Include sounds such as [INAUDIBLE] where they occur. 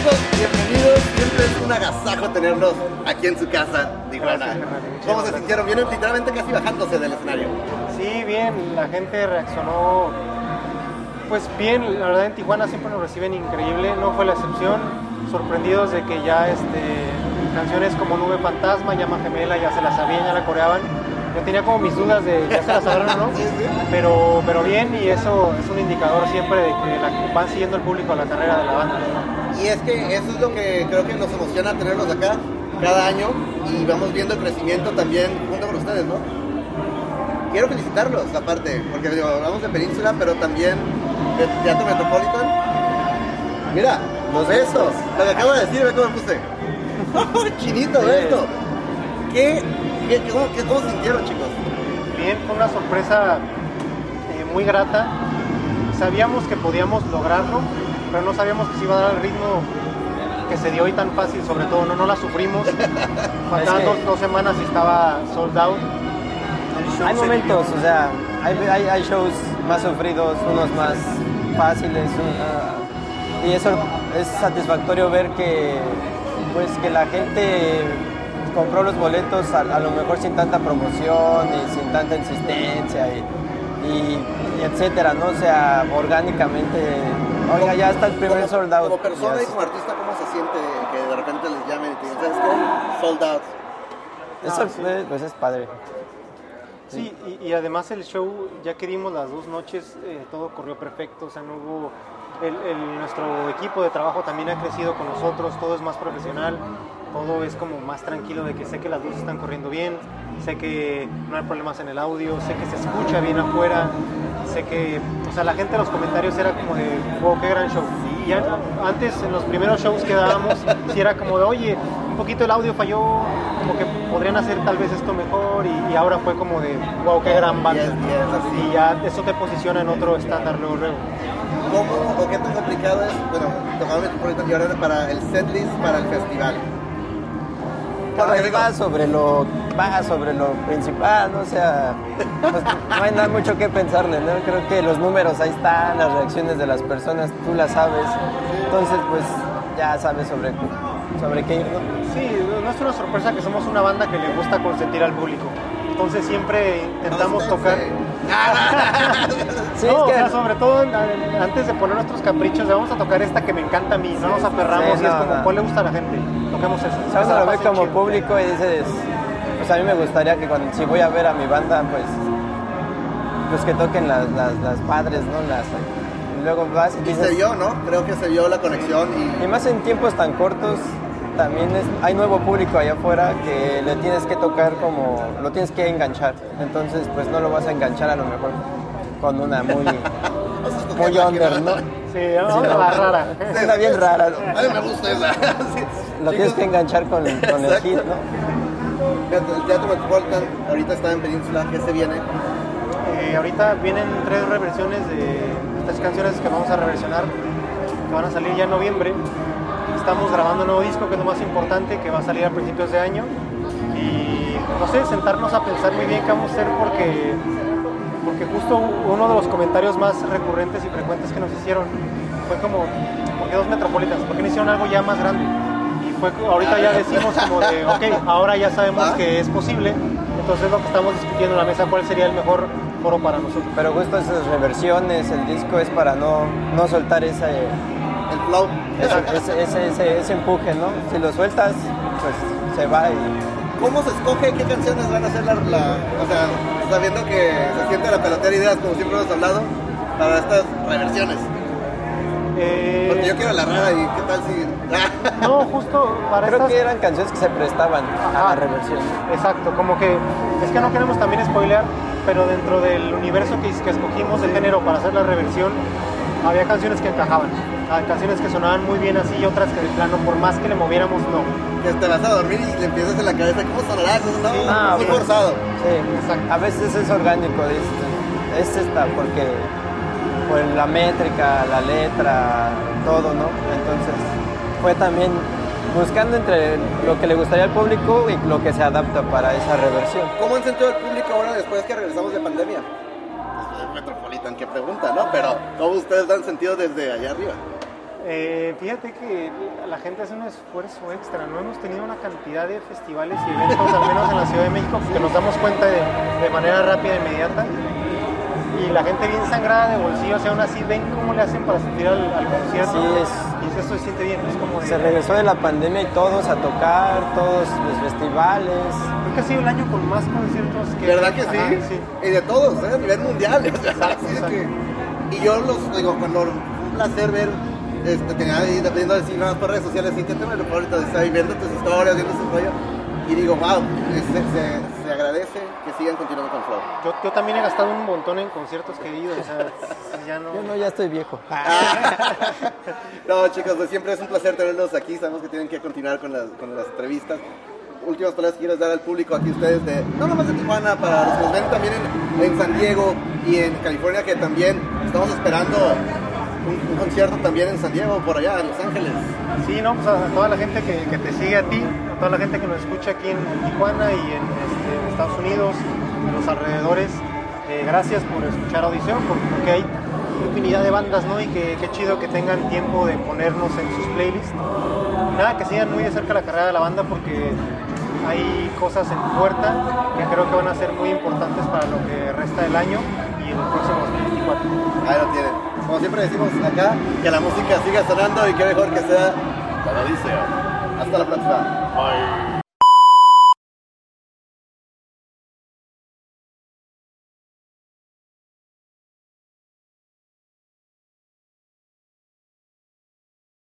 chicos? Bienvenidos. Siempre es un agasajo tenerlos aquí en su casa, Tijuana. ¿Cómo se sintieron? Vienen literalmente casi bajándose del escenario. Sí, bien, la gente reaccionó pues bien, la verdad en Tijuana siempre nos reciben increíble, no fue la excepción, sorprendidos de que ya este, canciones como Nube Fantasma, Llama Gemela ya se las sabían, ya la coreaban. Yo tenía como mis dudas de ya se las sabrán o no, pero, pero bien y eso es un indicador siempre de que la- van siguiendo el público la carrera de la banda. Y es que eso es lo que creo que nos emociona tenerlos acá cada año y vamos viendo el crecimiento también junto con ustedes, ¿no? Quiero felicitarlos aparte, porque digo, hablamos de Península, pero también de Teatro Metropolitan. Mira, los besos, lo que acabo de decir, ve cómo me puse. [LAUGHS] Chinito, ve esto. ¿Qué, qué, qué- cómo, qué- cómo se sintieron, chicos? Bien, fue una sorpresa eh, muy grata. Sabíamos que podíamos lograrlo, pero no sabíamos que se iba a dar el ritmo que se dio hoy tan fácil, sobre todo, no, no la sufrimos. [LAUGHS] Faltaban dos, dos semanas y estaba sold out. Hay momentos, o sea, hay, hay, hay shows más sufridos, unos más fáciles, ah, y eso es satisfactorio ver que, pues, que la gente compró los boletos a, a lo mejor sin tanta promoción y sin tanta insistencia y, y- y etcétera, ¿no? O sea, orgánicamente, oiga, ya está el primer Como- sold out. Como persona y como artista, ¿cómo se siente que de repente les llamen y te digan, ¿sabes qué? Sold out. Eso Ah, sí. eh, pues es padre. Sí, y, y además el show, ya que dimos las dos noches, eh, todo corrió perfecto, o sea, no hubo... el- el- nuestro equipo de trabajo también ha crecido con nosotros, todo es más profesional, todo es como más tranquilo de que sé que las luces están corriendo bien, sé que no hay problemas en el audio, sé que se escucha bien afuera, sé que, o sea, la gente en los comentarios era como de, wow, qué gran show. Y an- antes, en los primeros shows que dábamos, sí era como de, oye, un poquito el audio falló, como que podrían hacer tal vez esto mejor, y, y ahora fue como de, wow, qué gran banda. Yes, yes, así. Y ya eso te posiciona en otro estándar luego, luego. ¿Cómo o qué tan complicado es, bueno, tocar Metropolitan y ahora para el setlist para el festival? Digo, va sobre lo va sobre lo principal, sea, pues, no hay nada mucho que pensarle, ¿no? Creo que los números ahí están, las reacciones de las personas, tú las sabes, entonces pues ya sabes sobre, sobre qué ir, ¿no? Sí, no es una sorpresa que somos una banda que le gusta consentir al público. Entonces siempre intentamos tocar... [LAUGHS] Sí, no, es o sea, sobre todo antes de poner nuestros caprichos, de vamos a tocar esta que me encanta a mí, no nos aferramos Sí, y es como, no. ¿cuál le gusta a la gente? Toquemos eso. Esa lo ve fase como chido. público y dices, pues a mí me gustaría que cuando si voy a ver a mi banda, pues pues que toquen las, las, las padres, ¿no? Las, y luego vas y Y dices, se vio, ¿no? Creo que se vio la conexión y Y más en tiempos tan cortos, también es, hay nuevo público allá afuera que le tienes que tocar como, lo tienes que enganchar. Entonces, pues no lo vas a enganchar a lo mejor con una muy, muy under, ¿no? Sí, vamos a la rara. Una bien rara, ¿no? A mí me gusta esa. [LAUGHS] Sí. Lo tienes que enganchar con, con el Exacto. hit, ¿no? El Teatro Metropolitan ahorita está en Península, ¿qué se viene? Eh, ahorita vienen tres reversiones de estas canciones que vamos a reversionar, que van a salir ya en noviembre. Estamos grabando un nuevo disco, que es lo más importante, que va a salir a principios de año. Y no sé, sentarnos a pensar muy bien qué vamos a hacer porque, porque justo uno de los comentarios más recurrentes y frecuentes que nos hicieron fue como, ¿por qué dos Metropolitans? ¿Por qué no hicieron algo ya más grande? Y fue, ahorita ya decimos como de, [LAUGHS] ok, ahora ya sabemos ¿Va? que es posible, entonces lo que estamos discutiendo en la mesa, ¿cuál sería el mejor foro para nosotros? Pero justo esas reversiones, el disco es para no, no soltar ese, El flow. ese, ese, ese, ese- ese empuje, ¿no? Si lo sueltas, pues se va y ¿Cómo se escoge qué canciones van a ser la, la- o sea, sabiendo que se siente la pelotera ideas como siempre hemos hablado para estas reversiones? Eh, Porque yo quiero la rara y qué tal si [LAUGHS] No, justo para creo estas... que eran canciones que se prestaban a Ajá. la reversión. Exacto, como que es que no queremos también spoilear, pero dentro del universo que, que escogimos de género para hacer la reversión, había canciones que encajaban, ah, canciones que sonaban muy bien así y otras que de plano, por más que le moviéramos, no. que te vas a dormir y le empiezas en la cabeza, ¿cómo sonará? Eso está muy- Ah, muy pues, forzado. Sí, Exacto. a veces es orgánico, es, es esta, porque por la métrica, la letra, todo, ¿no? Entonces fue también buscando entre lo que le gustaría al público y lo que se adapta para esa reversión. ¿Cómo han sentido el público ahora después que regresamos de pandemia? Pues, Metropolitan, qué pregunta, ¿no? Pero ¿cómo ustedes han sentido desde allá arriba? Eh, fíjate que la gente hace un esfuerzo extra, no hemos tenido una cantidad de festivales y eventos, al menos en la Ciudad de México, que nos damos cuenta de, de manera rápida e inmediata. Y la gente bien sangrada de bolsillo, o sea, aún así ven cómo le hacen para sentir al, al concierto. Sí, es- y eso se siente bien, es como de- Se regresó de la pandemia y todos a tocar, todos los festivales. Creo que ha sido el año con más conciertos que... ¿Verdad que sí? Ajá, sí. Y de todos, ¿eh? a nivel mundial. Exacto, [LAUGHS] exacto. que- y yo los digo, cuando un placer ver, este, tenía ahí dependiendo de si nada más por redes sociales, y que te lo ahorita de estar viendo tus historias, viendo ese rollo. Y digo, wow, se- se agradece que sigan continuando con Flow. Yo, yo también he gastado un montón en conciertos que he ido, o sea, [LAUGHS] ya no... Yo no, ya estoy viejo. [LAUGHS] No, chicos, pues siempre es un placer tenerlos aquí. Sabemos que tienen que continuar con las, con las entrevistas. Últimas palabras que quieres dar al público aquí ustedes de, no nomás de Tijuana, para los que nos ven también en, en San Diego y en California, que también estamos esperando un, un concierto también en San Diego, por allá, en Los Ángeles. Sí, no, pues a, toda la gente que, que te sigue a ti, a toda la gente que nos escucha aquí en, Tijuana y en, este, en Estados Unidos, en los alrededores, eh, gracias por escuchar Audición, por- porque hay infinidad de bandas, ¿no? Y que qué chido que tengan tiempo de ponernos en sus playlists. Nada, que sigan muy de cerca la carrera de la banda porque hay cosas en puerta que creo que van a ser muy importantes para lo que resta del año y el próximo 2024. Ahí lo tienen. Como siempre decimos acá, que la música siga sonando y que mejor que sea la. Hasta la próxima.